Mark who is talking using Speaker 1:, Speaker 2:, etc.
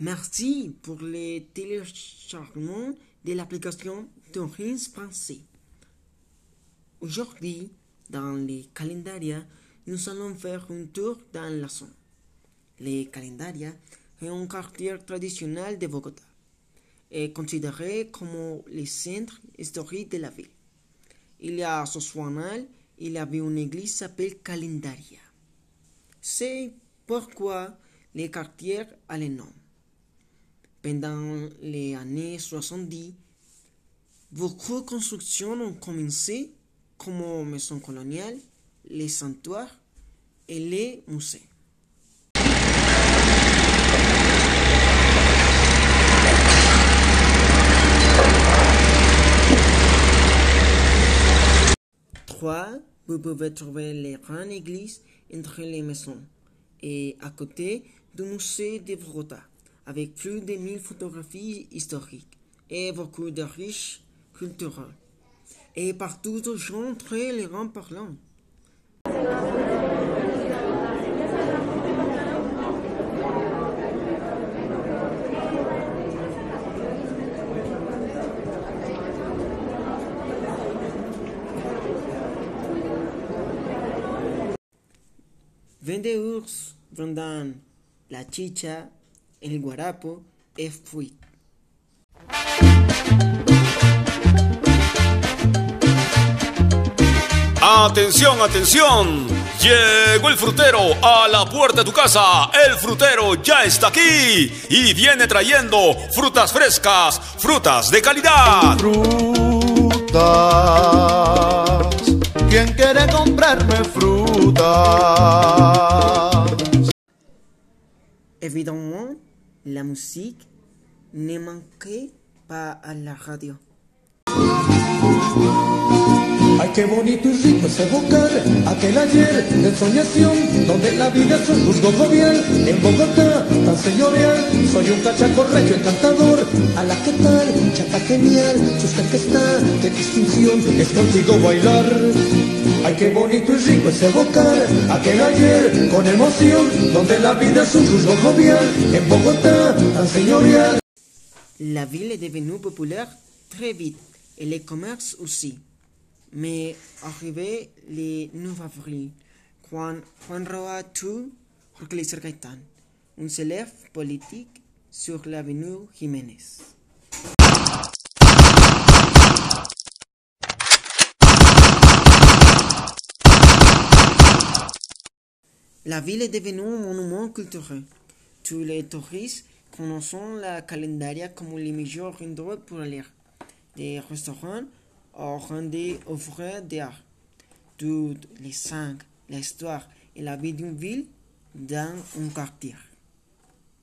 Speaker 1: Merci pour le téléchargement de l'application Tourisme français. Aujourd'hui, dans les calendarias, nous allons faire un tour dans la zone. Les calendarias est un quartier traditionnel de Bogota est considéré comme le centre historique de la ville. Il y a Sosuanal, il y avait une église s'appelle Calendaria. C'est pourquoi le quartier a le nom. Pendant les années 70, beaucoup de constructions ont commencé comme maisons coloniales, les sanctuaires et les musées. Trois, vous pouvez trouver les grandes églises entre les maisons et à côté du musée de Bogota, avec plus de 1000 photographies historiques et beaucoup de riches culturels. Et partout des gens très élégants parlant. Vendeurs vendant la chicha, el guarapo et fruit.
Speaker 2: Atención, atención. Llegó el frutero a la puerta de tu casa. El frutero ya está aquí y viene trayendo frutas frescas, frutas de calidad.
Speaker 3: Frutas. ¿Quién quiere comprarme frutas?
Speaker 1: Évidemment, la musique ne manquait pas la radio.
Speaker 4: Ay, qué bonito y rico es evocar aquel ayer de ensoñación, donde la vida es un juzgo jovial, en Bogotá, tan señorial, soy un cachaco regio encantador, a la que tal, chata genial, usted que está, qué distinción, es contigo bailar.
Speaker 1: La ville est devenue populaire très vite et les commerces aussi. Mais arrivé le 9 avril, quand Juan Roa tue Jorge Gaitán, un célèbre politique sur l'avenue Jiménez. La ville est devenue un monument culturel. Tous les touristes connaissent la calendaria comme le meilleur endroit pour aller. Des restaurants au rendez offrir d'art. Toutes les cinq, l'histoire et la vie d'une ville dans un quartier.